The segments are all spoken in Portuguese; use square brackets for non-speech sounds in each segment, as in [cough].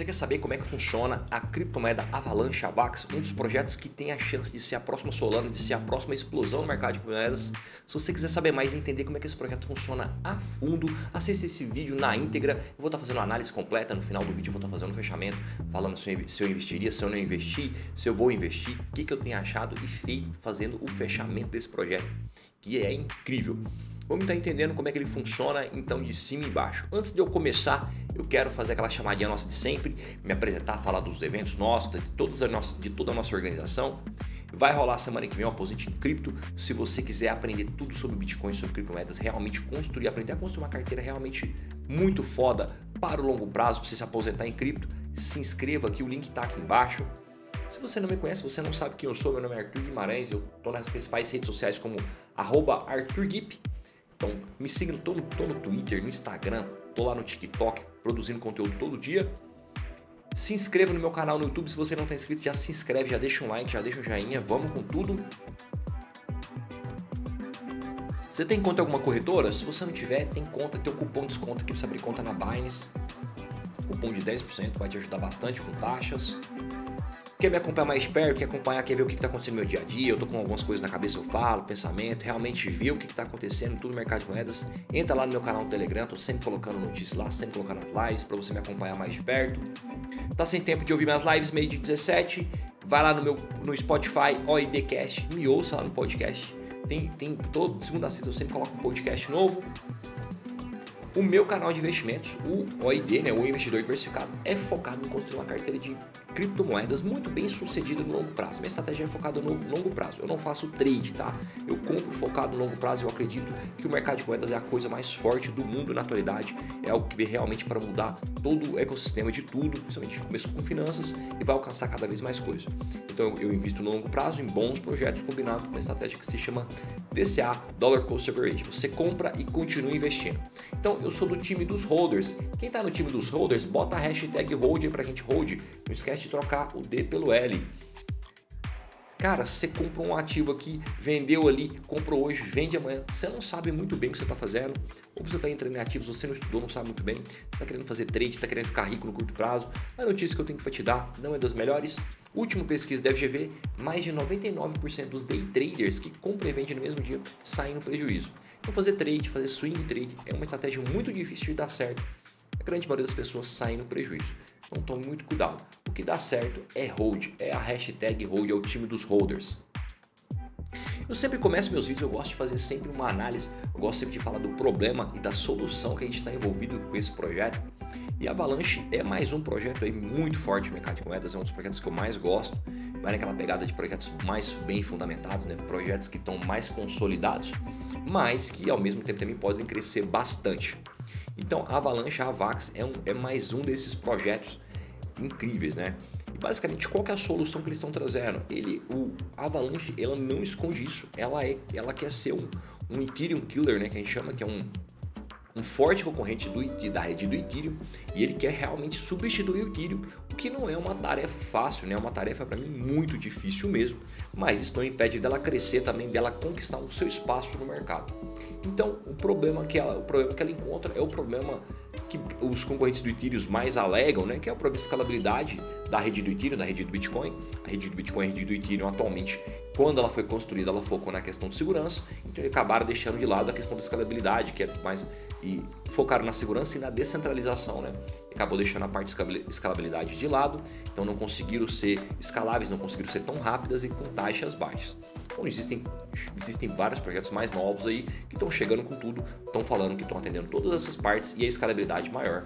Você quer saber como é que funciona a criptomoeda Avalanche Avax, um dos projetos que tem a chance de ser a próxima Solana, de ser a próxima explosão no mercado de moedas? Se você quiser saber mais e entender como é que esse projeto funciona a fundo, assista esse vídeo na íntegra. Eu vou estar fazendo uma análise completa no final do vídeo, eu vou estar fazendo um fechamento, falando se eu investiria, se eu não investir, se eu vou investir, o que, que eu tenho achado e feito fazendo o fechamento desse projeto, que é incrível. Vamos estar entendendo como é que ele funciona então de cima e embaixo. Antes de eu começar, eu quero fazer aquela chamadinha nossa de sempre, me apresentar, falar dos eventos nossos, de, todas a nossa, de toda a nossa organização. Vai rolar semana que vem o Aposente em Cripto. Se você quiser aprender tudo sobre Bitcoin, sobre criptomoedas, realmente construir, aprender a construir uma carteira realmente muito foda para o longo prazo, para você se aposentar em cripto, se inscreva aqui, o link está aqui embaixo. Se você não me conhece, você não sabe quem eu sou, meu nome é Arthur Guimarães, eu estou nas principais redes sociais como ArthurGip. Então me siga, tô no, tô no Twitter, no Instagram, tô lá no TikTok, produzindo conteúdo todo dia. Se inscreva no meu canal no YouTube, se você não está inscrito, já se inscreve, já deixa um like, já deixa um joinha, vamos com tudo. Você tem conta em alguma corretora? Se você não tiver, tem conta, tem o cupom de desconto aqui para você abrir conta na Binance. Cupom de 10% vai te ajudar bastante com taxas. Quer me acompanhar mais perto, quer acompanhar, quer ver o que está acontecendo no meu dia a dia, eu tô com algumas coisas na cabeça, eu falo, pensamento, realmente ver o que está acontecendo tudo no mercado de moedas, entra lá no meu canal no Telegram, tô sempre colocando notícias lá, sempre colocando as lives para você me acompanhar mais de perto. Tá sem tempo de ouvir minhas lives, meio de 17, vai lá no meu no Spotify, OIDcast, me ouça lá no podcast. Tem, tem todo segunda a sexta eu sempre coloco um podcast novo. O meu canal de investimentos, o OID, né, o Investidor Diversificado, é focado em construir uma carteira de criptomoedas muito bem sucedida no longo prazo. Minha estratégia é focada no longo prazo. Eu não faço trade, tá? Eu compro focado no longo prazo. Eu acredito que o mercado de moedas é a coisa mais forte do mundo na atualidade. É algo que vem realmente para mudar todo o ecossistema de tudo, principalmente começou com finanças e vai alcançar cada vez mais coisas. Então eu invisto no longo prazo em bons projetos combinados com uma estratégia que se chama DCA, Dollar Cost Average. Você compra e continua investindo. Então eu sou do time dos holders. Quem está no time dos holders, bota a hashtag hold para a gente hold. Não esquece de trocar o D pelo L. Cara, você compra um ativo aqui, vendeu ali, comprou hoje, vende amanhã. Você não sabe muito bem o que você está fazendo. Ou você está entrando em ativos, você não estudou, não sabe muito bem. Você está querendo fazer trade, está querendo ficar rico no curto prazo. A notícia que eu tenho para te dar não é das melhores. Último pesquisa da FGV, mais de 99% dos day traders que compram e vendem no mesmo dia saem no prejuízo. Então fazer trade, fazer swing trade é uma estratégia muito difícil de dar certo. A grande maioria das pessoas saem no prejuízo. Então tome muito cuidado. O que dá certo é hold, é a hashtag hold, é o time dos holders. Eu sempre começo meus vídeos, eu gosto de fazer sempre uma análise, eu gosto sempre de falar do problema e da solução que a gente está envolvido com esse projeto. E a Avalanche é mais um projeto aí muito forte no mercado de moedas, é um dos projetos que eu mais gosto. Vai naquela pegada de projetos mais bem fundamentados, né? projetos que estão mais consolidados, mas que ao mesmo tempo também podem crescer bastante. Então a Avalanche, a Avax é, um, é mais um desses projetos incríveis, né? E basicamente qual é a solução que eles estão trazendo? Ele, o Avalanche, ela não esconde isso, ela é, ela quer ser um, um Ethereum killer, né? Que a gente chama que é um um forte concorrente do, da rede do Ethereum e ele quer realmente substituir o Ethereum, o que não é uma tarefa fácil, né? é uma tarefa para mim muito difícil mesmo, mas isso não impede dela crescer também, dela conquistar o seu espaço no mercado. Então, o problema que ela, o problema que ela encontra é o problema que os concorrentes do Ethereum mais alegam, né, que é o problema de escalabilidade da rede do Ethereum, da rede do Bitcoin. A rede do Bitcoin a rede do Ethereum atualmente, quando ela foi construída, ela focou na questão de segurança, então eles acabaram deixando de lado a questão da escalabilidade, que é mais e focaram na segurança e na descentralização, né? Acabou deixando a parte de escalabilidade de lado, então não conseguiram ser escaláveis, não conseguiram ser tão rápidas e com taxas baixas. Então existem, existem vários projetos mais novos aí que estão chegando com tudo, estão falando que estão atendendo todas essas partes e a escalabilidade maior.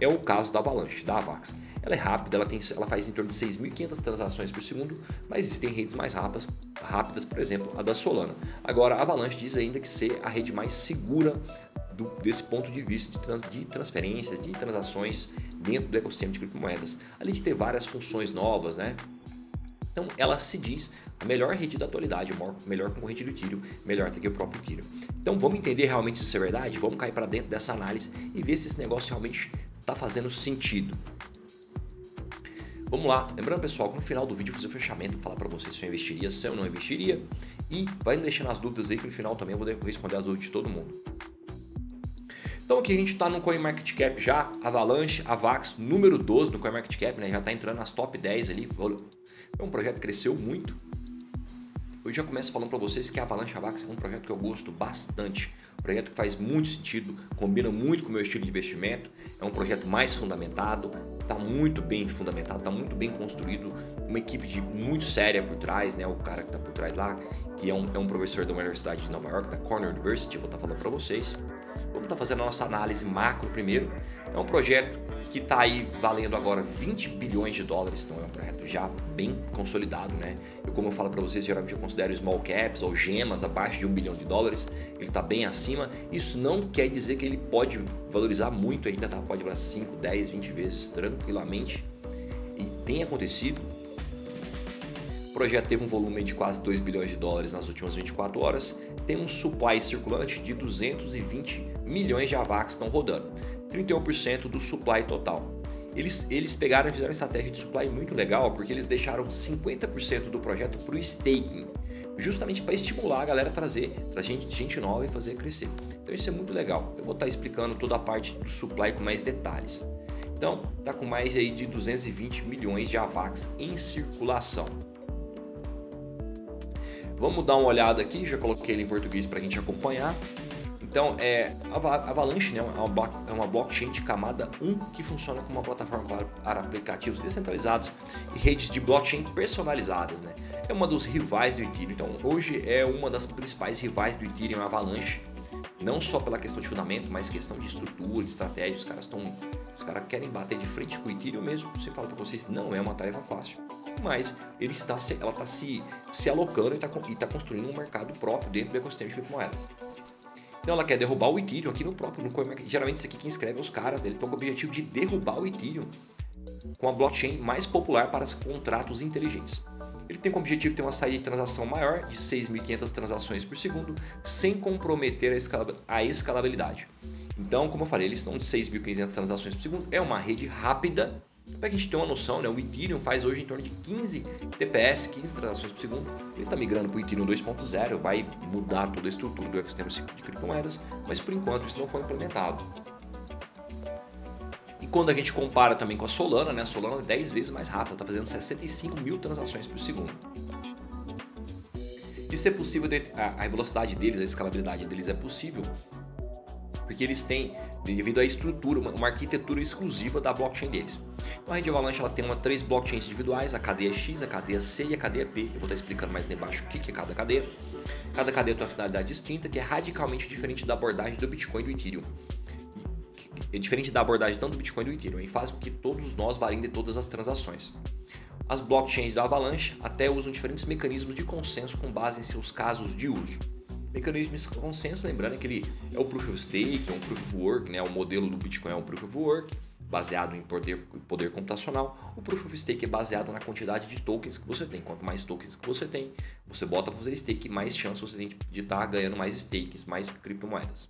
É o caso da Avalanche, da Avax. Ela é rápida, ela, tem, ela faz em torno de 6.500 transações por segundo, mas existem redes mais rápidas, rápidas, por exemplo, a da Solana. Agora, a Avalanche diz ainda que ser a rede mais segura do, desse ponto de vista de, trans, de, transferências, de transações dentro do ecossistema de criptomoedas, além de ter várias funções novas, né? Então ela se diz a melhor rede da atualidade, melhor concorrente do Ethereum, melhor até que o próprio Ethereum. Então vamos entender realmente se isso é verdade, vamos cair para dentro dessa análise e ver se esse negócio realmente está fazendo sentido. Vamos lá, lembrando pessoal que no final do vídeo eu vou fazer o fechamento, falar para vocês se eu investiria, se eu não investiria e vai deixando as dúvidas aí que no final também eu vou responder as dúvidas de todo mundo. Então aqui a gente está no CoinMarketCap já, Avalanche, Avax, número 12 no CoinMarketCap, né? já está entrando nas top 10 ali. É um projeto que cresceu muito. Eu já começo falando para vocês que a Avalanche Avax é um projeto que eu gosto bastante. Um projeto que faz muito sentido, combina muito com o meu estilo de investimento. É um projeto mais fundamentado, está muito bem fundamentado, está muito bem construído. Uma equipe de muito séria por trás, né? O cara que está por trás lá, que é um, é um professor da Universidade de Nova York, da Cornell University, vou estar tá falando para vocês. Vamos estar tá fazendo a nossa análise macro primeiro. É um projeto que está aí valendo agora 20 bilhões de dólares, então é um projeto já bem consolidado, né? Eu, como eu falo para vocês, geralmente eu considero small caps ou gemas abaixo de um bilhão de dólares, ele está bem acima. Isso não quer dizer que ele pode valorizar muito ainda, tá? Pode valorizar 5, 10, 20 vezes tranquilamente. E tem acontecido. Projeto teve um volume de quase 2 bilhões de dólares nas últimas 24 horas, tem um supply circulante de 220 milhões de AVAX que estão rodando. 31% do supply total. Eles, eles pegaram e fizeram uma estratégia de supply muito legal porque eles deixaram 50% do projeto para o staking, justamente para estimular a galera a trazer, trazer gente, gente nova e fazer crescer. Então isso é muito legal. Eu vou estar tá explicando toda a parte do supply com mais detalhes. Então, tá com mais aí de 220 milhões de AVAX em circulação. Vamos dar uma olhada aqui, já coloquei ele em português para a gente acompanhar. Então, é, Avalanche né, é, uma, é uma blockchain de camada 1 que funciona como uma plataforma para aplicativos descentralizados e redes de blockchain personalizadas. Né? É uma dos rivais do Ethereum. Então, hoje é uma das principais rivais do Ethereum, Avalanche. Não só pela questão de fundamento, mas questão de estrutura, de estratégia. Os caras estão. Os caras querem bater de frente com o Ethereum mesmo. Você fala para vocês, não é uma tarefa fácil. Mas ele está, ela está se, se alocando e está, e está construindo um mercado próprio dentro do ecossistema de criptomoedas. Então ela quer derrubar o Ethereum aqui no próprio. No CoinMarket. Geralmente isso aqui quem escreve é os caras, ele tem o objetivo de derrubar o Ethereum com a blockchain mais popular para contratos inteligentes. Ele tem como objetivo ter uma saída de transação maior, de 6.500 transações por segundo, sem comprometer a escalabilidade. Então, como eu falei, eles estão de 6.500 transações por segundo, é uma rede rápida para que a gente tenha uma noção, né, o Ethereum faz hoje em torno de 15 TPS, 15 transações por segundo. Ele está migrando para o Ethereum 2.0, vai mudar toda a estrutura do ecossistema de criptomoedas, mas por enquanto isso não foi implementado. E quando a gente compara também com a Solana, né, a Solana é 10 vezes mais rápida, está fazendo 65 mil transações por segundo. Isso é possível, a velocidade deles, a escalabilidade deles é possível porque eles têm, devido à estrutura, uma, arquitetura exclusiva da blockchain deles. Então a rede Avalanche ela tem uma, três blockchains individuais, a cadeia X, a cadeia C e a cadeia P. Eu vou estar explicando mais embaixo o que é cada cadeia. Cada cadeia tem uma finalidade distinta, que é radicalmente diferente da abordagem do Bitcoin e do Ethereum. É diferente da abordagem tanto do Bitcoin e do Ethereum, e faz com que todos nós validem todas as transações. As blockchains da Avalanche até usam diferentes mecanismos de consenso com base em seus casos de uso. Mecanismo de consenso, lembrando que ele é o Proof of Stake, é um Proof of Work, né? o modelo do Bitcoin é um Proof of Work, baseado em poder, poder computacional. O Proof of Stake é baseado na quantidade de tokens que você tem. Quanto mais tokens que você tem, você bota para fazer stake, mais chance você tem de estar tá ganhando mais stakes, mais criptomoedas.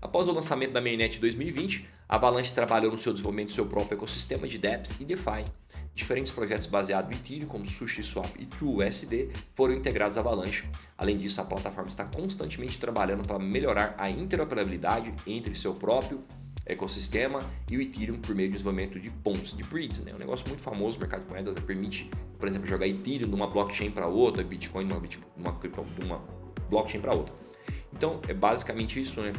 Após o lançamento da mainnet em 2020, a Avalanche trabalhou no seu desenvolvimento do seu próprio ecossistema de dApps e DeFi. Diferentes projetos baseados em Ethereum, como SushiSwap e TrueUSD, foram integrados à Avalanche. Além disso, a plataforma está constantemente trabalhando para melhorar a interoperabilidade entre seu próprio ecossistema e o Ethereum por meio do desenvolvimento de pontos, de bridges. Né? Um negócio muito famoso no mercado de moedas, né? permite, por exemplo, jogar Ethereum de uma blockchain para outra, Bitcoin de uma blockchain para outra. Então, é basicamente isso, né?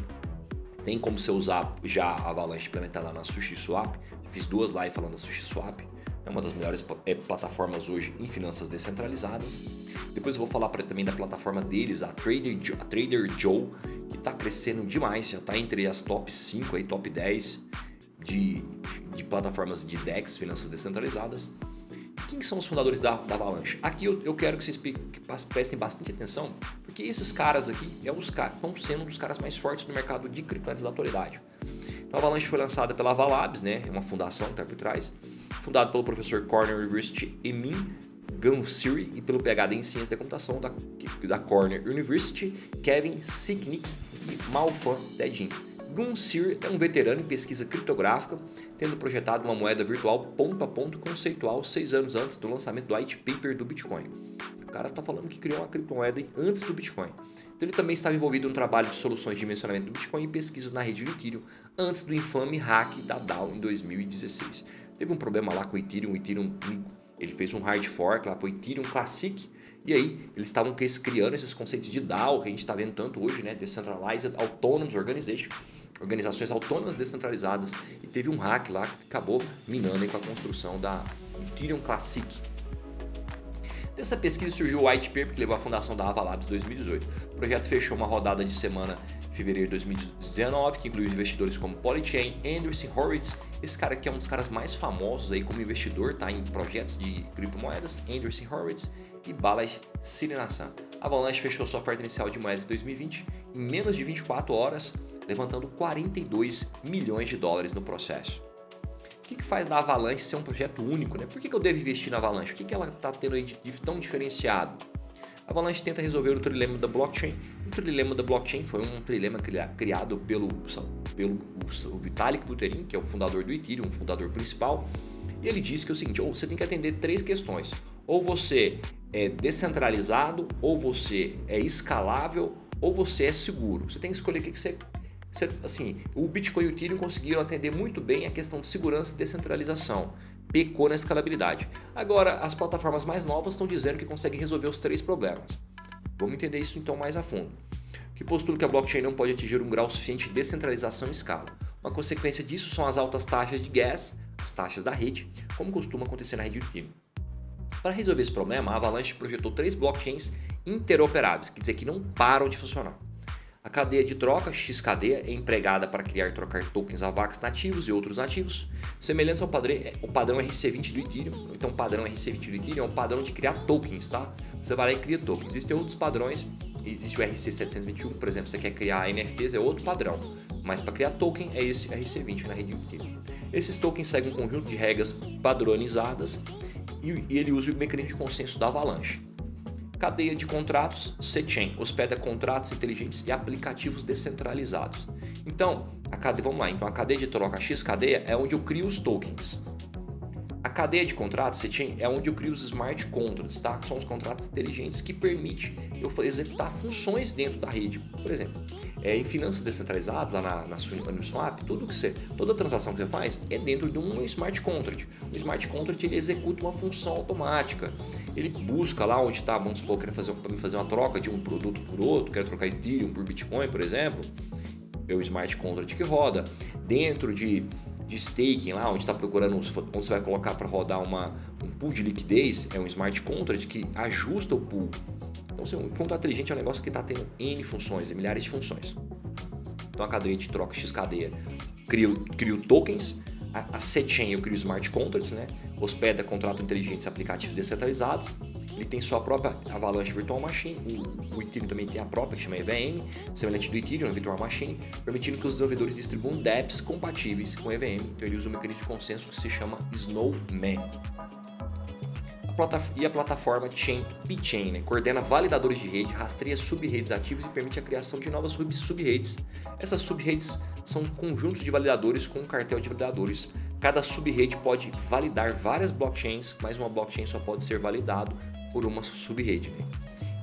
Tem como você usar já a Avalanche implementada na SushiSwap. Fiz duas lives falando da SushiSwap. É uma das melhores é, plataformas hoje em finanças descentralizadas. Depois eu vou falar pra, também da plataforma deles, a Trader, a Trader Joe, que está crescendo demais, já está entre as top 5 aí, top 10 de, de plataformas de DEX, finanças descentralizadas. Quem são os fundadores da, da Avalanche? Aqui eu, eu quero que vocês prestem bastante atenção, porque esses caras aqui é os, estão sendo um dos caras mais fortes no mercado de criptomoedas da atualidade. Então, a Avalanche foi lançada pela Avalabs, né? é uma fundação que está por trás, fundada pelo professor Cornell University Emin Gansiri e pelo PhD em Ciência da Computação da, da University, Kevin Sicknick e Malfan Dedin. Gunsir é um veterano em pesquisa criptográfica, tendo projetado uma moeda virtual ponto a ponto conceitual seis anos antes do lançamento do white paper do Bitcoin. O cara está falando que criou uma criptomoeda antes do Bitcoin. Então ele também estava envolvido no trabalho de soluções de dimensionamento do Bitcoin e pesquisas na rede do Ethereum antes do infame hack da DAO em 2016. Teve um problema lá com o Ethereum, o Ethereum ele fez um hard fork lá para o Ethereum Classic e aí eles estavam criando esses conceitos de DAO que a gente está vendo tanto hoje, né? Decentralized Autonomous Organization, organizações autônomas descentralizadas e teve um hack lá que acabou minando com a construção da Ethereum Classic. Dessa pesquisa surgiu o white paper que levou à fundação da Avalabs em 2018. O projeto fechou uma rodada de semana em fevereiro de 2019 que incluiu investidores como Polychain, Anderson Horowitz, esse cara que é um dos caras mais famosos aí como investidor, tá em projetos de criptomoedas, Anderson Horowitz e Balaj Srinasan. A Avalanche fechou sua oferta inicial de moedas em 2020 em menos de 24 horas, levantando 42 milhões de dólares no processo que, que faz da Avalanche ser um projeto único? Né? Por que, que eu devo investir na Avalanche? O que, que ela está tendo aí de, de tão diferenciado? A Avalanche tenta resolver o trilema da blockchain. O trilema da blockchain foi um trilema criado pelo, pelo Vitalik Buterin, que é o fundador do Ethereum, o fundador principal. E ele disse que é o seguinte: ou você tem que atender três questões. Ou você é descentralizado, ou você é escalável, ou você é seguro. Você tem que escolher o que você assim, o Bitcoin e o Ethereum conseguiram atender muito bem a questão de segurança e descentralização. Pecou na escalabilidade. Agora, as plataformas mais novas estão dizendo que conseguem resolver os três problemas. Vamos entender isso então mais a fundo. Que postula que a blockchain não pode atingir um grau suficiente de descentralização e escala. Uma consequência disso são as altas taxas de gas, as taxas da rede, como costuma acontecer na rede Ethereum. Para resolver esse problema, a Avalanche projetou três blockchains interoperáveis, que dizer que não param de funcionar. A cadeia de troca, XKD, é empregada para criar e trocar tokens AVAX nativos e outros nativos, semelhantes ao padrão, o padrão RC20 do Ethereum. Então, o padrão RC20 do Ethereum é um padrão de criar tokens, tá? Você vai lá e cria tokens. Existem outros padrões, existe o RC721, por exemplo, você quer criar NFTs, é outro padrão. Mas para criar token é esse RC20 na rede Ethereum. Esses tokens seguem um conjunto de regras padronizadas e ele usa o mecanismo de consenso da Avalanche. Cadeia de contratos, C-Chain, hospeda contratos inteligentes e aplicativos descentralizados. Então, a cadeia, vamos lá, então a cadeia de troca X cadeia é onde eu crio os tokens. A cadeia de contratos, C-Chain, é onde eu crio os smart contracts, tá? Que são os contratos inteligentes que permitem eu executar funções dentro da rede. Por exemplo, é, em finanças descentralizadas, lá na, na Uniswap, tudo que você, toda transação que você faz é dentro de um smart contract. O smart contract ele executa uma função automática. Ele busca lá onde está, vamos supor, quer fazer, fazer uma troca de um produto por outro, quer trocar Ethereum por Bitcoin, por exemplo. É o smart contract que roda. Dentro de de staking lá, onde está procurando, onde você vai colocar para rodar uma, um pool de liquidez, é um smart contract que ajusta o pool então, assim, um contrato inteligente é um negócio que está tendo N funções, milhares de funções. Então, a cadeia de troca X cadeia cria, cria tokens, a, a C-Chain eu crio smart contracts, né? hospeda contratos inteligentes aplicativos descentralizados. Ele tem sua própria Avalanche Virtual Machine, o, o Ethereum também tem a própria, que chama EVM, semelhante do Ethereum, Virtual Machine, permitindo que os desenvolvedores distribuam dApps compatíveis com EVM. Então ele usa um mecanismo de consenso que se chama Snowman e a plataforma Chain BitChain, né? coordena validadores de rede, rastreia sub-redes ativas e permite a criação de novas sub-redes. Essas sub-redes são conjuntos de validadores com um cartel de validadores. Cada sub-rede pode validar várias blockchains, mas uma blockchain só pode ser validado por uma sub-rede. Né?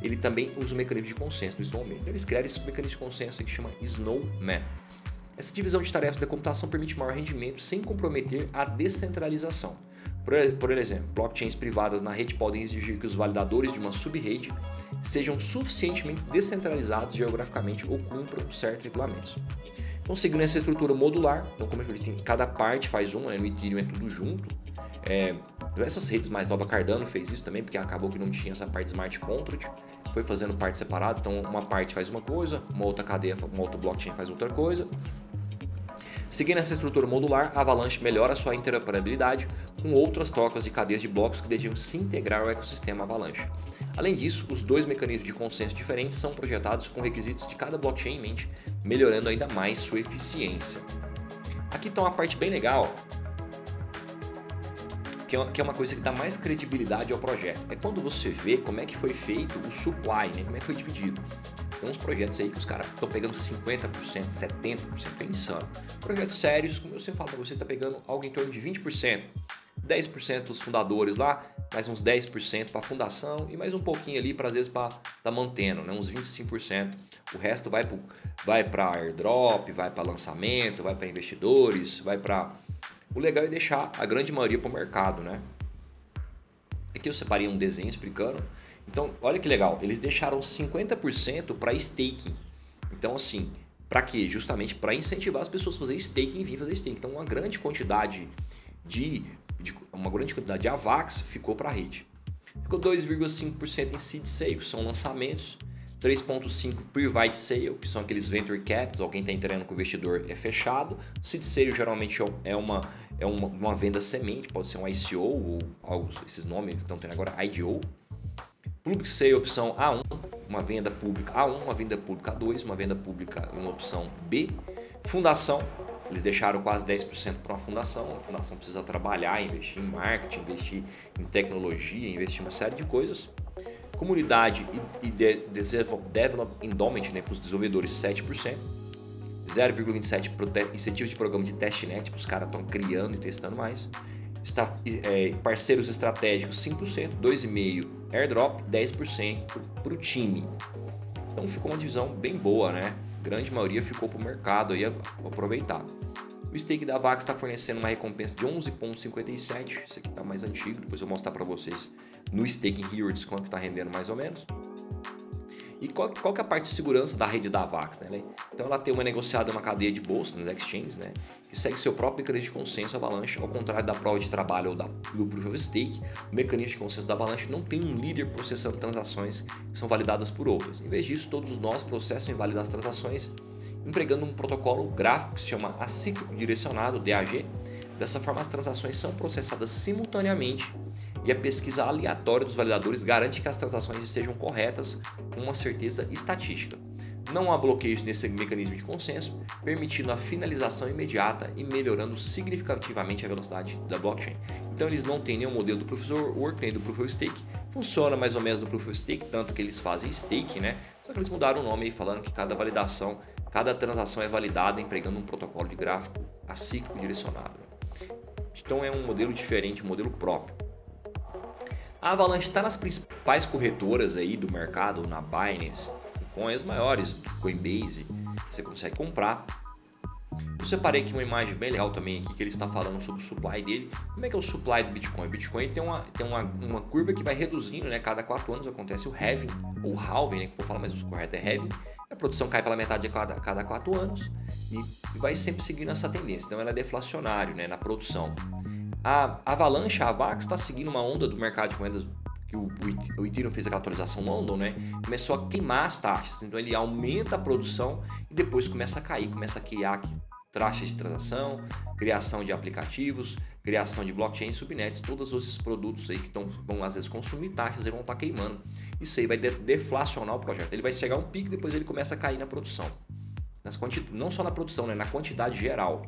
Ele também usa o mecanismo de consenso do Snowman. Eles criaram esse mecanismo de consenso que chama Snowman. Essa divisão de tarefas da computação permite maior rendimento sem comprometer a descentralização. Por exemplo, blockchains privadas na rede podem exigir que os validadores de uma sub-rede sejam suficientemente descentralizados geograficamente ou cumpram certos regulamentos. Então, seguindo essa estrutura modular, então, como eu falei, cada parte faz um, né? no Ethereum é tudo junto. É, essas redes mais novas, Cardano fez isso também, porque acabou que não tinha essa parte smart contract, foi fazendo partes separadas, então uma parte faz uma coisa, uma outra cadeia, uma outra blockchain faz outra coisa. Seguindo essa estrutura modular, a Avalanche melhora sua interoperabilidade com outras trocas de cadeias de blocos que desejam se integrar ao ecossistema Avalanche. Além disso, os dois mecanismos de consenso diferentes são projetados com requisitos de cada blockchain em mente, melhorando ainda mais sua eficiência. Aqui está uma parte bem legal, que é uma coisa que dá mais credibilidade ao projeto. É quando você vê como é que foi feito o supply, né? como é que foi dividido. Tem uns projetos aí que os caras estão pegando 50%, 70%, é insano. Projetos sérios, como eu sempre falo para você, está pegando algo em torno de 20%. 10% dos fundadores lá, mais uns 10% para a fundação e mais um pouquinho ali para às vezes para tá mantendo, né? uns 25%. O resto vai para vai para airdrop, vai para lançamento, vai para investidores, vai para o legal é deixar a grande maioria para o mercado, né? Aqui eu separei um desenho explicando. Então, olha que legal, eles deixaram 50% para staking. Então, assim, para quê? Justamente para incentivar as pessoas a fazer staking e vir fazer staking. Então, uma grande quantidade de, de uma grande quantidade de AVAX ficou para a rede. Ficou 2,5% em seed sale, que são lançamentos. 3.5 private sale, que são aqueles venture capital, alguém está entrando com o investidor é fechado. Seed sale geralmente é uma, é uma, uma venda semente, pode ser um ICO ou algo, esses nomes que estão tendo agora, IDO. Public Sale, opção A1, uma venda pública A1, uma venda pública A2, uma venda pública e uma opção B. Fundação, eles deixaram quase 10% para uma fundação. A fundação precisa trabalhar, investir em marketing, investir em tecnologia, investir em uma série de coisas. Comunidade e, de, Develop Endowment né, para os desenvolvedores 7%. 0,27% incentivos de programa de testnet, para os caras estão criando e testando mais parceiros estratégicos 5%, 2,5% airdrop, 10% para o time. Então ficou uma divisão bem boa, né? Grande maioria ficou para o mercado aí aproveitar. O stake da Vax está fornecendo uma recompensa de 11,57. Esse aqui está mais antigo, depois eu vou mostrar para vocês no stake Rewards quanto está rendendo mais ou menos. E qual, qual que é a parte de segurança da rede da Avax? Né? Então ela tem uma negociada uma cadeia de bolsa nas exchanges, né? Segue seu próprio mecanismo de consenso Avalanche, ao contrário da prova de trabalho ou da, do Proof of Stake, o mecanismo de consenso da Avalanche não tem um líder processando transações que são validadas por outros. Em vez disso, todos nós processam e validam as transações empregando um protocolo gráfico que se chama acíclico direcionado, DAG. Dessa forma, as transações são processadas simultaneamente e a pesquisa aleatória dos validadores garante que as transações estejam corretas com uma certeza estatística. Não há bloqueios nesse mecanismo de consenso, permitindo a finalização imediata e melhorando significativamente a velocidade da blockchain. Então eles não têm nenhum modelo do Proof of Work nem do Proof of Stake. Funciona mais ou menos do Proof of Stake, tanto que eles fazem stake, né? Só que eles mudaram o nome aí falando que cada validação, cada transação é validada empregando um protocolo de gráfico acíclico direcionado. Então é um modelo diferente, um modelo próprio. A Avalanche está nas principais corretoras aí do mercado, na Binance, as maiores, Coinbase, você consegue comprar. Eu separei aqui uma imagem bem legal também aqui que ele está falando sobre o supply dele. Como é que é o supply do Bitcoin? O Bitcoin tem uma, tem uma, uma curva que vai reduzindo, né? Cada 4 anos acontece o halving, ou halving, né? Que eu vou falar, mas o correto é halving. A produção cai pela metade a cada, cada 4 anos e, e vai sempre seguindo essa tendência. Então ela é deflacionário né? na produção. A Avalanche, a Avax, está seguindo uma onda do mercado de moedas que o, o Ethereum fez aquela atualização London, né? Começou a queimar as taxas. Então ele aumenta a produção e depois começa a cair, começa a criar taxas de transação, criação de aplicativos, criação de blockchain, subnets, todos esses produtos aí que tão, vão às vezes consumir taxas e vão estar tá queimando. Isso aí vai deflacionar o projeto. Ele vai chegar a um pico, depois ele começa a cair na produção. Nas não só na produção, né? na quantidade geral.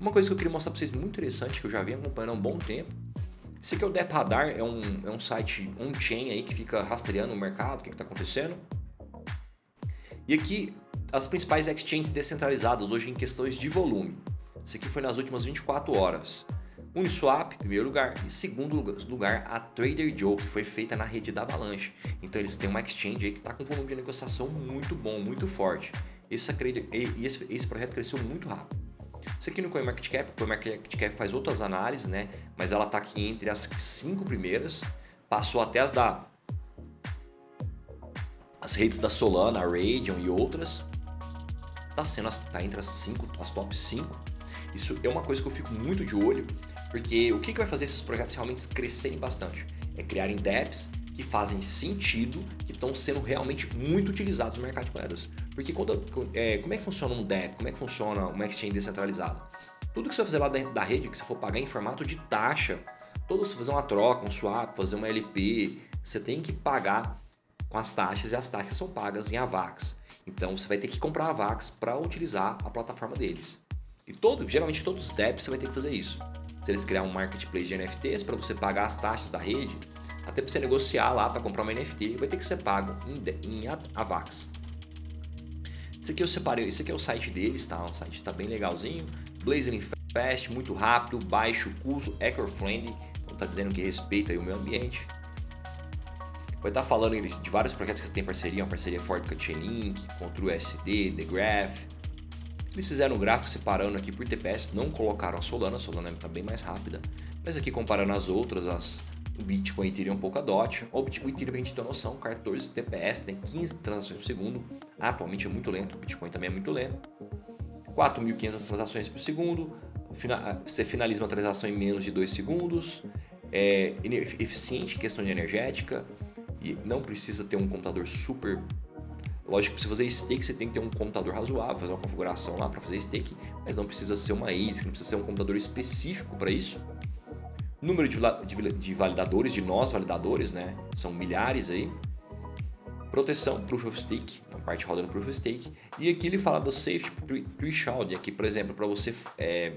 Uma coisa que eu queria mostrar para vocês muito interessante, que eu já venho acompanhando há um bom tempo. Esse aqui é o Dep Radar, é um, é um site on-chain aí que fica rastreando o mercado, o que está acontecendo. E aqui as principais exchanges descentralizadas hoje em questões de volume. Esse aqui foi nas últimas 24 horas. Uniswap, primeiro lugar, e segundo lugar, a Trader Joe, que foi feita na rede da Avalanche. Então eles têm uma exchange aí que está com um volume de negociação muito bom, muito forte. Esse, esse, esse projeto cresceu muito rápido. Isso aqui no CoinMarketCap, o CoinMarketCap faz outras análises, né? Mas ela está aqui entre as cinco primeiras, passou até as da as redes da Solana, a e outras. Tá sendo as, tá entre as cinco, as top 5. Isso é uma coisa que eu fico muito de olho, porque o que, que vai fazer esses projetos realmente crescerem bastante? É criarem dApps que fazem sentido, que estão sendo realmente muito utilizados no mercado de moedas. Porque quando, é, como é que funciona um DEP? Como é que funciona uma exchange descentralizada? Tudo que você fazer lá dentro da rede, que você for pagar em formato de taxa, todo você fazer uma troca, um swap, fazer uma LP, você tem que pagar com as taxas e as taxas são pagas em AVAX. Então você vai ter que comprar AVAX para utilizar a plataforma deles. E todo, geralmente todos os DEPs você vai ter que fazer isso. Se eles criar um marketplace de NFTs para você pagar as taxas da rede, até para você negociar lá para comprar uma NFT, vai ter que ser pago em, em AVAX. Esse aqui eu separei, esse aqui é o site deles, tá? O site está bem legalzinho. Blazing fast, muito rápido, baixo custo, eco-friendly, então está dizendo que respeita o meio ambiente. Vai estar tá falando de vários projetos que tem parceria, uma parceria forte com a Chainlink, com o TrueSD, The Graph. Eles fizeram um gráfico separando aqui por TPS, não colocaram a Solana, a Solana está bem mais rápida, mas aqui comparando as outras, as o Bitcoin Ethereum Polkadot. O Bitcoin Ethereum, a gente tem noção, 14 TPS, tem 15 transações por segundo. Atualmente é muito lento, o Bitcoin também é muito lento. 4.500 transações por segundo. Você finaliza uma transação em menos de 2 segundos. É eficiente em questão de energética. E não precisa ter um computador super Lógico que para você fazer stake você tem que ter um computador razoável, fazer uma configuração lá para fazer stake, mas não precisa ser uma ASIC, não precisa ser um computador específico para isso. Número de, de, validadores, de nós validadores, né? São milhares aí. Proteção, Proof of Stake, na parte roda no Proof of Stake. E aqui ele fala do Safety Threshold, aqui, por exemplo, para você... É,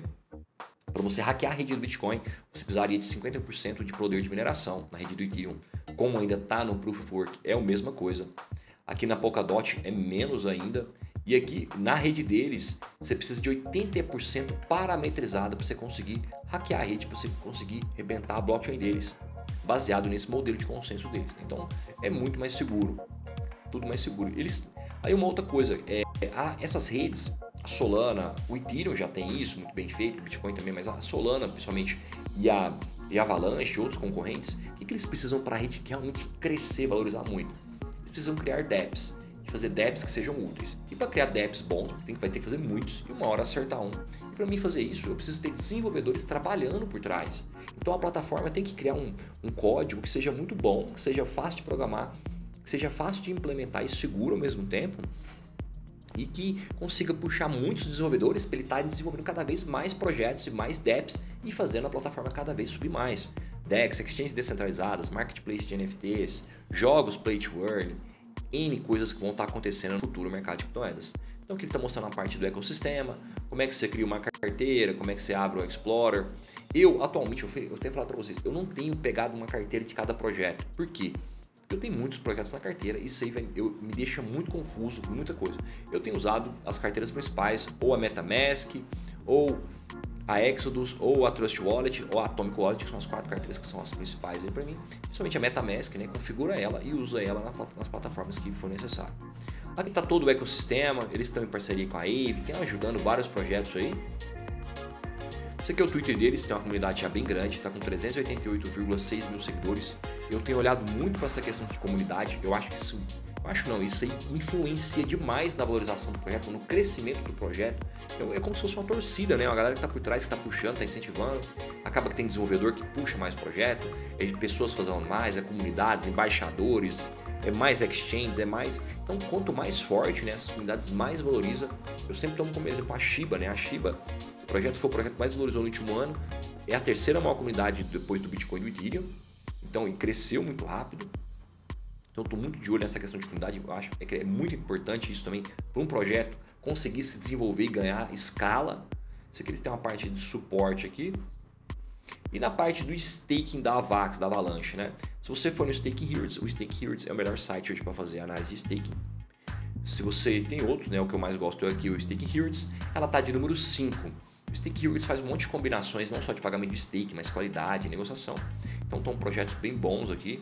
para você hackear a rede do Bitcoin, você precisaria de 50% de poder de mineração na rede do Ethereum. Como ainda está no Proof of Work, é a mesma coisa. Aqui na Polkadot é menos ainda. E aqui na rede deles, você precisa de 80% parametrizado para você conseguir hackear a rede, para você conseguir rebentar a blockchain deles, baseado nesse modelo de consenso deles. Então é muito mais seguro, tudo mais seguro. Eles, aí uma outra coisa, é, essas redes, a Solana, o Ethereum já tem isso muito bem feito, o Bitcoin também, mas a Solana principalmente e a, e a Avalanche e outros concorrentes, o que, que eles precisam para a rede realmente crescer, valorizar muito? Eles precisam criar dApps fazer dApps que sejam úteis. E para criar dApps bons, tem, vai ter que fazer muitos e uma hora acertar um. E para mim fazer isso, eu preciso ter desenvolvedores trabalhando por trás. Então a plataforma tem que criar um, um código que seja muito bom, que seja fácil de programar, que seja fácil de implementar e seguro ao mesmo tempo e que consiga puxar muitos desenvolvedores para ele estar desenvolvendo cada vez mais projetos e mais dApps e fazendo a plataforma cada vez subir mais. DEX, exchanges descentralizadas, marketplace de NFTs, jogos play to earn, N coisas que vão estar acontecendo no futuro mercado de criptomoedas. Então aqui ele está mostrando a parte do ecossistema, como é que você cria uma carteira, como é que você abre o Explorer. Eu, atualmente, eu tenho falado para vocês, eu não tenho pegado uma carteira de cada projeto. Por quê? Porque eu tenho muitos projetos na carteira e isso aí vai, eu, me deixa muito confuso com muita coisa. Eu tenho usado as carteiras principais, ou a MetaMask, ou a Exodus, ou a Trust Wallet, ou a Atomic Wallet, que são as quatro carteiras que são as principais aí para mim. Principalmente a MetaMask, né? Configura ela e usa ela nas plataformas que for necessário. Aqui está todo o ecossistema, eles estão em parceria com a Ave, tem ajudando vários projetos aí. Esse aqui é o Twitter deles, tem uma comunidade já bem grande, está com 388,6 mil seguidores. Eu tenho olhado muito para essa questão de comunidade, eu acho que isso Acho não, isso aí influencia demais na valorização do projeto, no crescimento do projeto. Então, é como se fosse uma torcida, né? Uma galera que está por trás, que está puxando, está incentivando. Acaba que tem desenvolvedor que puxa mais o projeto, é pessoas fazendo mais, é comunidades, embaixadores, é mais exchanges, é mais. Então, quanto mais forte né, essas comunidades, mais valoriza. Eu sempre tomo como exemplo a Shiba, né? A Shiba, o projeto foi o projeto mais valorizou no último ano, é a terceira maior comunidade depois do Bitcoin e do Ethereum. Então, cresceu muito rápido. Então, estou muito de olho nessa questão de comunidade. Eu acho que é muito importante isso também para um projeto conseguir se desenvolver e ganhar escala. Isso aqui eles têm uma parte de suporte aqui. E na parte do staking da Avax, da Avalanche, né? Se você for no Staking Hertz, o Staking Hertz é o melhor site hoje para fazer análise de staking. Se você tem outros, né? O que eu mais gosto é aqui o Staking Hertz. Ela está de número 5. O Staking Hertz faz um monte de combinações, não só de pagamento de stake, mas qualidade, negociação. Então estão projetos bem bons aqui.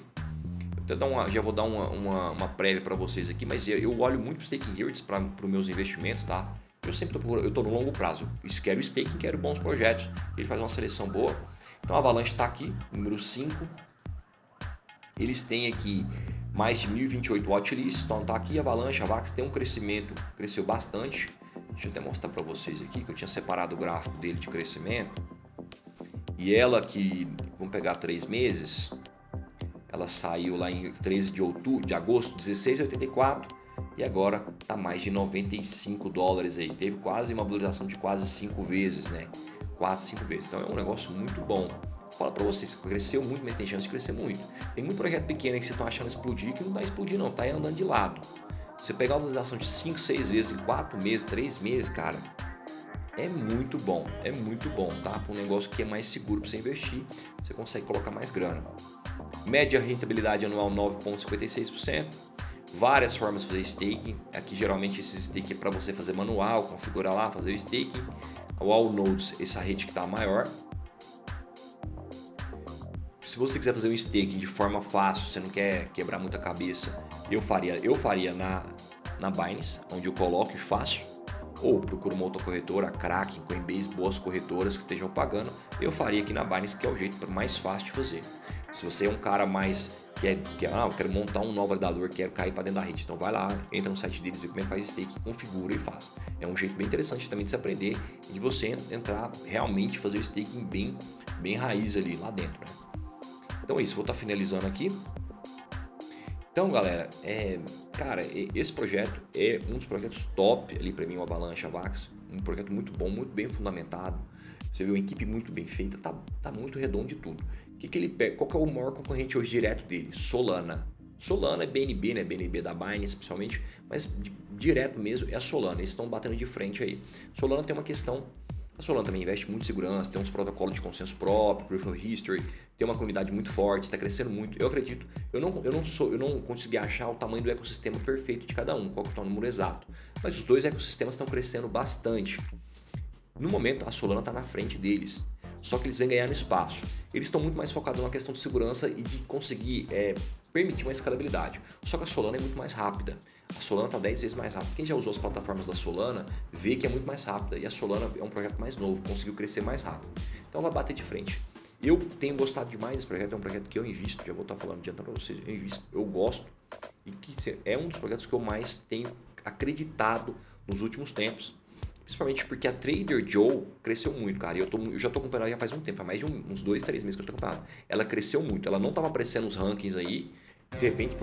Então uma, já vou dar uma, uma, uma prévia para vocês aqui, mas eu olho muito para staking hertz para os meus investimentos, tá? Eu sempre estou eu tô no longo prazo. Quero staking, quero bons projetos. Ele faz uma seleção boa. Então a Avalanche está aqui, número 5. Eles têm aqui mais de 1028 watchlists, então tá aqui a Avalanche, a Vax tem um crescimento, cresceu bastante. Deixa eu até mostrar para vocês aqui que eu tinha separado o gráfico dele de crescimento. E ela que, vamos pegar três meses, ela saiu lá em 13 de outubro, de agosto, 16,84 e agora está mais de 95 dólares aí. Teve quase uma valorização de quase 5 vezes, né? 4, 5 vezes. Então é um negócio muito bom. Fala para vocês, cresceu muito, mas tem chance de crescer muito. Tem muito projeto pequeno que vocês estão achando explodir que não está explodir não, tá andando de lado. Você pegar uma valorização de 5, 6 vezes em 4 meses, 3 meses, cara, é muito bom, é muito bom, tá? Para um negócio que é mais seguro para você investir, você consegue colocar mais grana. Média rentabilidade anual 9,56%. Várias formas de fazer staking. Aqui geralmente esse staking é para você fazer manual, configurar lá, fazer o staking. O All Nodes, essa rede que está maior. Se você quiser fazer um staking de forma fácil, você não quer quebrar muita cabeça, eu faria, eu faria na, na Binance, onde eu coloco e faço ou procura uma outra corretora, Kraken, Coinbase, boas corretoras que estejam pagando, eu faria aqui na Binance, que é o jeito mais fácil de fazer. Se você é um cara mais que é, que, ah, eu quero montar um novo validador, quero cair para dentro da rede, então vai lá, entra no site deles, vê como é que faz stake, configura e faz. É um jeito bem interessante também de se aprender e de você entrar realmente fazer o staking bem, bem raiz ali lá dentro. Né? Então é isso, vou estar tá finalizando aqui. Então, galera, é, cara, esse projeto é um dos projetos top ali para mim, o Avalanche Avax. Um projeto muito bom, muito bem fundamentado. Você vê uma equipe muito bem feita, tá, tá muito redondo de tudo. Que que ele pega? Qual que é o maior concorrente hoje direto dele? Solana. Solana é BNB, né? BNB da Binance, principalmente, mas direto mesmo é a Solana. Eles estão batendo de frente aí. Solana tem uma questão a Solana também investe muito em segurança, tem uns protocolos de consenso próprio, Proof of History, tem uma comunidade muito forte, está crescendo muito. Eu acredito, eu não, eu não sou, eu não consegui achar o tamanho do ecossistema perfeito de cada um, qual é o número exato. Mas os dois ecossistemas estão crescendo bastante. No momento, a Solana está na frente deles. Só que eles vêm ganhando espaço. Eles estão muito mais focados na questão de segurança e de conseguir é, permitir uma escalabilidade. Só que a Solana é muito mais rápida. A Solana está 10 vezes mais rápida. Quem já usou as plataformas da Solana vê que é muito mais rápida. E a Solana é um projeto mais novo, conseguiu crescer mais rápido. Então vai bater de frente. Eu tenho gostado demais desse projeto, é um projeto que eu invisto, já vou estar falando adiantando para vocês, eu invisto, eu gosto e que é um dos projetos que eu mais tenho acreditado nos últimos tempos. Principalmente porque a Trader Joe cresceu muito, cara. E eu, tô, eu já estou acompanhando ela já faz um tempo, há mais de um, uns dois, três meses que eu estou acompanhando. Ela cresceu muito, ela não estava aparecendo nos rankings aí, de repente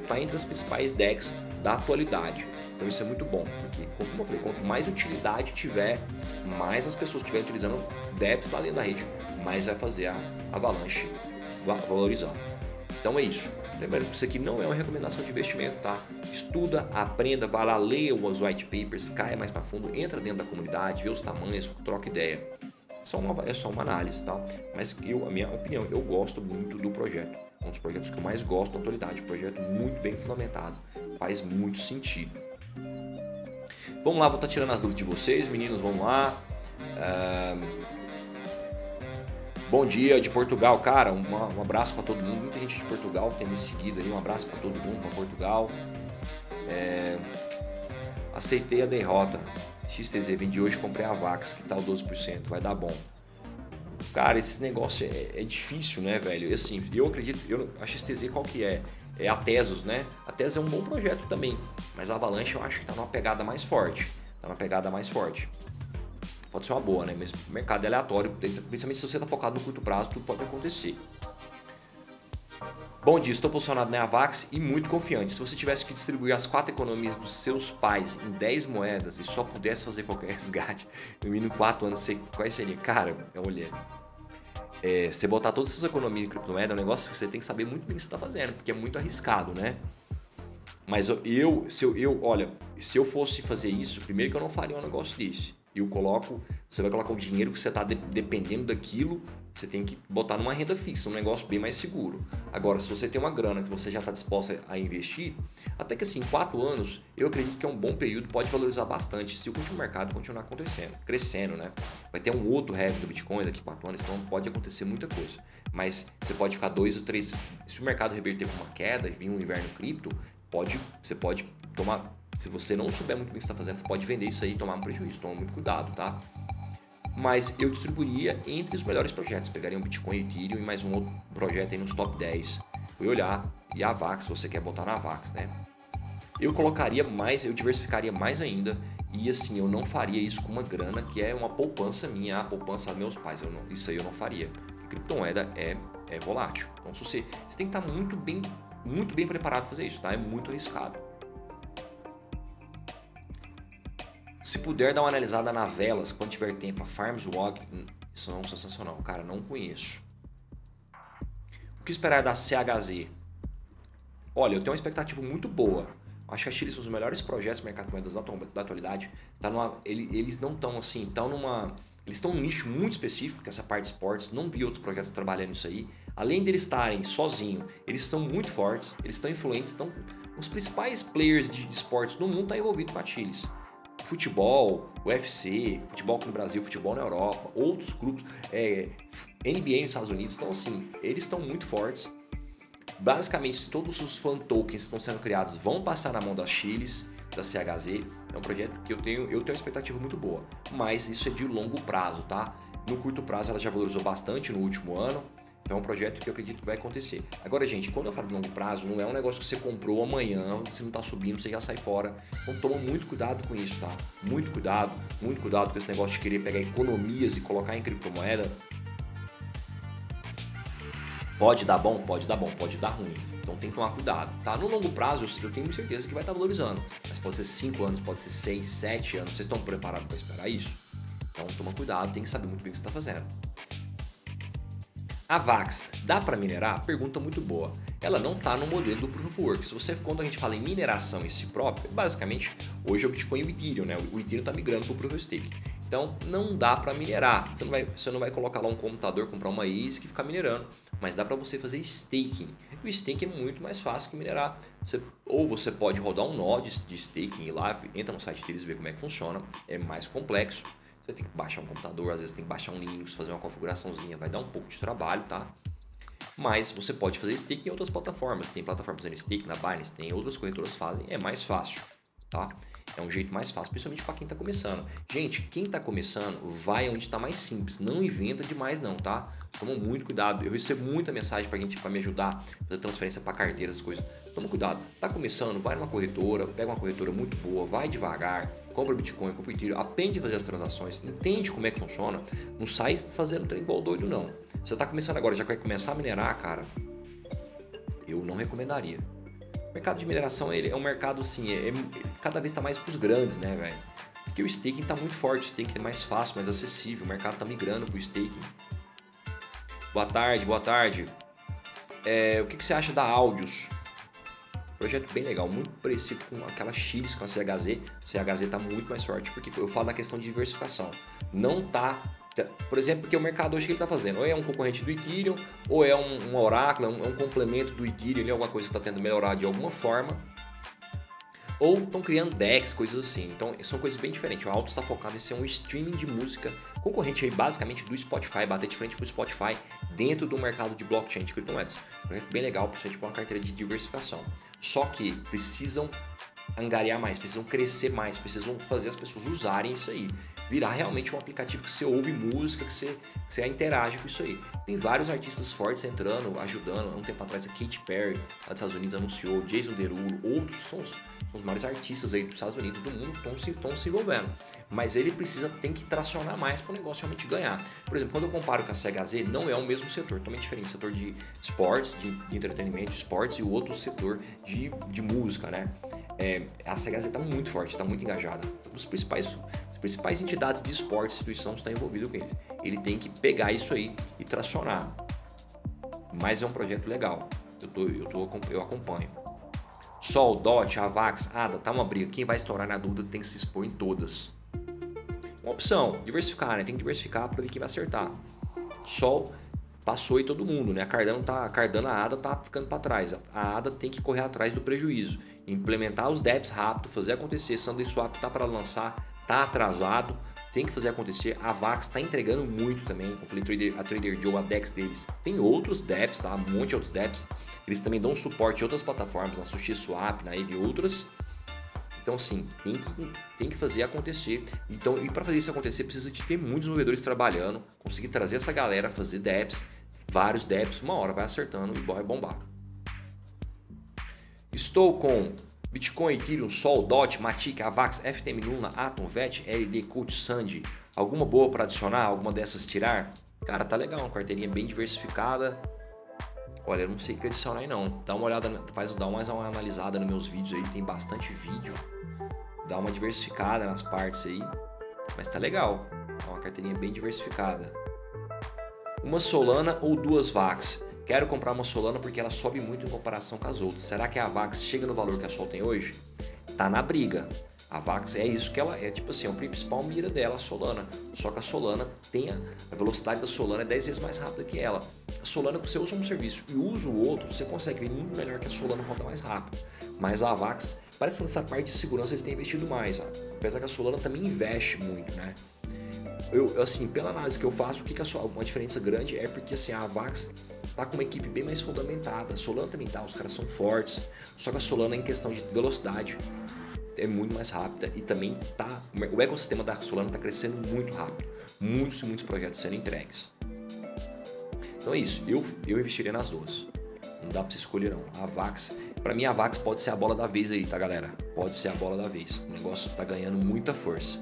está entre as principais decks da atualidade. Então isso é muito bom, porque como eu falei, quanto mais utilidade tiver, mais as pessoas estiverem utilizando DEPs lá dentro da rede, mais vai fazer a Avalanche valorizar. Então é isso. Lembrando que isso aqui não é uma recomendação de investimento, tá? Estuda, aprenda, vá lá, leia os white papers, caia mais para fundo, entra dentro da comunidade, vê os tamanhos, troca ideia. É só uma, é só uma análise, tá? Mas eu, a minha opinião, eu gosto muito do projeto. Um dos projetos que eu mais gosto da atualidade. Um projeto muito bem fundamentado. Faz muito sentido. Vamos lá, vou estar tá tirando as dúvidas de vocês, meninos, vamos lá. Bom dia de Portugal, cara. Um, um abraço para todo mundo. Muita gente de Portugal tem me seguido aí. Um abraço para todo mundo, para Portugal. É... Aceitei a derrota. XTZ, vendi hoje, comprei a Vax, que o 12%. Vai dar bom. Cara, esse negócio é, é difícil, né, velho? E assim, eu acredito, eu, a XTZ qual que é? É a Tesos, né? A Tesos é um bom projeto também, mas a Avalanche eu acho que tá numa pegada mais forte. Tá numa pegada mais forte pode ser uma boa, né? Mas o mercado é aleatório, principalmente se você está focado no curto prazo, tudo pode acontecer. Bom dia, estou posicionado na Avax e muito confiante. Se você tivesse que distribuir as quatro economias dos seus pais em 10 moedas e só pudesse fazer qualquer [laughs] resgate no mínimo 4 anos, você, quais seriam? Cara, olha, é, você botar todas essas economias em criptomoeda é um negócio que você tem que saber muito bem o que você está fazendo, porque é muito arriscado, né? Mas eu, se eu, eu, olha, se eu fosse fazer isso, primeiro que eu não faria um negócio desse eu coloco, você vai colocar o dinheiro que você está de, dependendo daquilo, você tem que botar numa renda fixa, um negócio bem mais seguro. Agora, se você tem uma grana que você já está disposta a investir, até que assim, quatro anos, eu acredito que é um bom período, pode valorizar bastante se o mercado continuar acontecendo, crescendo, né? Vai ter um outro heavy do Bitcoin daqui a quatro anos, então pode acontecer muita coisa. Mas você pode ficar dois ou três. Se o mercado reverter com uma queda e vir um inverno cripto, pode, você pode tomar se você não souber muito bem o que está fazendo, você pode vender isso aí e tomar um prejuízo. Toma muito cuidado, tá? Mas eu distribuiria entre os melhores projetos. Pegaria um Bitcoin Ethereum e mais um outro projeto aí nos top 10. Fui olhar. E a VAX, você quer botar na VAX, né? Eu colocaria mais, eu diversificaria mais ainda. E assim, eu não faria isso com uma grana que é uma poupança minha, a poupança dos meus pais. Não, isso aí eu não faria. Criptomoeda é, é volátil. Então, se você, você tem que estar muito bem, muito bem preparado para fazer isso, tá? É muito arriscado. Se puder dar uma analisada na velas quando tiver tempo, a Farms Walk, hum, isso é um sensacional. Cara, não conheço. O que esperar da CHZ? Olha, eu tenho uma expectativa muito boa. Acho que a Chile são os melhores projetos do mercado de moedas da atualidade. Tá numa, eles não estão assim, estão numa. Eles estão num nicho muito específico, que é essa parte de esportes. Não vi outros projetos trabalhando isso aí. Além de eles estarem sozinhos, eles são muito fortes, eles estão influentes, estão. Os principais players de esportes no mundo estão envolvidos com a Chiles futebol, UFC, futebol aqui no Brasil, futebol na Europa, outros grupos, é, NBA nos Estados Unidos. Então, assim, eles estão muito fortes. Basicamente, todos os fan tokens que estão sendo criados vão passar na mão das Chiles, da CHZ. É um projeto que eu tenho, eu tenho uma expectativa muito boa, mas isso é de longo prazo, tá? No curto prazo ela já valorizou bastante no último ano, então é um projeto que eu acredito que vai acontecer. Agora, gente, quando eu falo de longo prazo, não é um negócio que você comprou amanhã, você não está subindo, você já sai fora. Então toma muito cuidado com isso, tá? Muito cuidado, muito cuidado com esse negócio de querer pegar economias e colocar em criptomoeda. Pode dar bom? Pode dar bom, pode dar ruim. Então tem que tomar cuidado, tá? No longo prazo eu tenho certeza que vai estar valorizando, mas pode ser 5 anos, pode ser 6, 7 anos. Vocês estão preparados para esperar isso? Então toma cuidado, tem que saber muito bem o que você está fazendo. A VAX dá para minerar? Pergunta muito boa. Ela não está no modelo do Proof of Work. Se você, quando a gente fala em mineração em si próprio, basicamente hoje é o Bitcoin e o Ethereum, né? O Ethereum está migrando para o Proof of Stake. Então não dá para minerar. Você não, vai, você não vai colocar lá um computador, comprar uma ASIC e ficar minerando. Mas dá para você fazer staking. O staking é muito mais fácil que minerar. Você, ou você pode rodar um node de staking e lá, entra no site deles e vê como é que funciona. É mais complexo. Você tem que baixar um computador, às vezes tem que baixar um Linux, fazer uma configuraçãozinha, vai dar um pouco de trabalho, tá? Mas você pode fazer stake em outras plataformas. Tem plataformas fazendo stake na Binance, tem outras corretoras fazem, é mais fácil, tá? É um jeito mais fácil, principalmente para quem está começando. Gente, quem está começando, vai onde está mais simples. Não inventa demais não, tá? Toma muito cuidado. Eu recebo muita mensagem para gente para me ajudar, fazer transferência para carteira, essas coisas. Toma cuidado. Tá começando, vai numa corretora, pega uma corretora muito boa, vai devagar compra Bitcoin, compra Ethereum, aprende a fazer as transações, entende como é que funciona, não sai fazendo trem igual doido não. Você está começando agora, já quer começar a minerar, cara, eu não recomendaria. O mercado de mineração ele é um mercado assim, é, é cada vez está mais para os grandes, né, velho? Porque o staking está muito forte, o staking é mais fácil, mais acessível, o mercado está migrando para o staking. Boa tarde, boa tarde. É, o que, que você acha da Áudios? Projeto bem legal, muito parecido com aquela Chiles com a CHZ. O CHZ está muito mais forte, porque eu falo na questão de diversificação. Não tá por exemplo, porque o mercado hoje que ele está fazendo, ou é um concorrente do Ethereum, ou é um, um Oracle, é um, é um complemento do Ethereum, alguma coisa que está tendo melhorar de alguma forma, ou estão criando decks, coisas assim. Então são coisas bem diferentes. O Alto está focado em ser um streaming de música concorrente aí basicamente do Spotify, bater de frente com o Spotify dentro do mercado de blockchain de criptomoedas. Projeto bem legal, principalmente com uma carteira de diversificação. Só que precisam angariar mais, precisam crescer mais, precisam fazer as pessoas usarem isso aí. Virar realmente um aplicativo que você ouve música, que você, que você interage com isso aí. Tem vários artistas fortes entrando, ajudando. Há um tempo atrás a Katy Perry, lá dos Estados Unidos, anunciou, Jason Derulo, outros são os, maiores artistas aí dos Estados Unidos do mundo estão se, se envolvendo. Mas ele precisa, tem que tracionar mais para o negócio realmente ganhar. Por exemplo, quando eu comparo com a CHZ, não é o mesmo setor, totalmente diferente. Setor de esportes, de, entretenimento, de esportes e o outro setor de, de música, né? É, a CHZ está muito forte, está muito engajada. Os principais principais entidades de esporte, instituição estão envolvidas com eles. Ele tem que pegar isso aí e tracionar. Mas é um projeto legal. Eu, tô, eu, tô, eu acompanho. Sol, DOT, AVAX, ADA, tá uma briga. Quem vai estourar na dúvida tem que se expor em todas. Uma opção, diversificar, né? Tem que diversificar para ver quem vai acertar. Sol passou e todo mundo, né? A Cardano tá, a Cardano, a ADA tá ficando para trás. A ADA tem que correr atrás do prejuízo, implementar os DEPs rápido, fazer acontecer. SundaeSwap tá para lançar, tá atrasado, tem que fazer acontecer. A Vax está entregando muito também. Como falei, a Trader Joe, a DEX deles. Tem outros DEPs, tá? Um monte de outros DEPs. Eles também dão suporte em outras plataformas, na SushiSwap, na Eve e outras. Então, assim, tem que, tem que fazer acontecer. Então, e para fazer isso acontecer, precisa de ter muitos desenvolvedores trabalhando, conseguir trazer essa galera, fazer DEPs, vários DEPs, uma hora vai acertando e vai bombar. Estou com Bitcoin, Ethereum, Sol, DOT, Matic, Avax, FTM Luna, Atom, VET, LD, Cult, Sandy. Alguma boa para adicionar? Alguma dessas tirar? Cara, tá legal, uma carteirinha bem diversificada. Olha, eu não sei o que adicionar aí não. Dá uma olhada, faz dá mais uma analisada nos meus vídeos aí, tem bastante vídeo. Dá uma diversificada nas partes aí. Mas tá legal. É uma carteirinha bem diversificada. Uma Solana ou duas VAX? Quero comprar uma Solana porque ela sobe muito em comparação com as outras. Será que a Vax chega no valor que a Sol tem hoje? Tá na briga. A Vax é isso que ela é, tipo assim, é o principal mira dela, a Solana. Só que a Solana tem a, a velocidade da Solana é 10 vezes mais rápida que ela. A Solana, você usa um serviço e usa o outro, você consegue ver muito melhor que a Solana roda mais rápido. Mas a Vax parece que nessa parte de segurança eles têm investido mais, ó. apesar que a Solana também investe muito, né? Eu, assim, pela análise que eu faço, o que, que a Solana, uma diferença grande é porque assim, a Avax tá com uma equipe bem mais fundamentada. A Solana também tá, os caras são fortes, só que a Solana em questão de velocidade é muito mais rápida e também tá, o ecossistema da Solana está crescendo muito rápido, muitos e muitos projetos sendo entregues. Então é isso, eu, eu investiria nas duas. Não dá para você escolher não. A Vax, para mim a Vax pode ser a bola da vez aí, tá galera? Pode ser a bola da vez. O negócio tá ganhando muita força.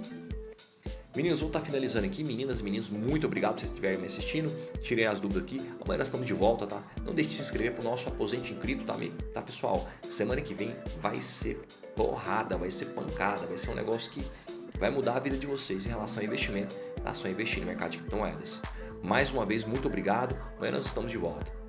Meninos, vou estar tá finalizando aqui. Meninas, meninos, muito obrigado por vocês estiverem me assistindo. Tirei as dúvidas aqui. Amanhã nós estamos de volta, tá? Não deixe de se inscrever pro nosso Aposente em Cripto, tá, tá, pessoal? Semana que vem vai ser porrada, vai ser pancada, vai ser um negócio que vai mudar a vida de vocês em relação ao investimento, tá? Só investir no mercado de criptomoedas. Mais uma vez, muito obrigado. Amanhã nós estamos de volta.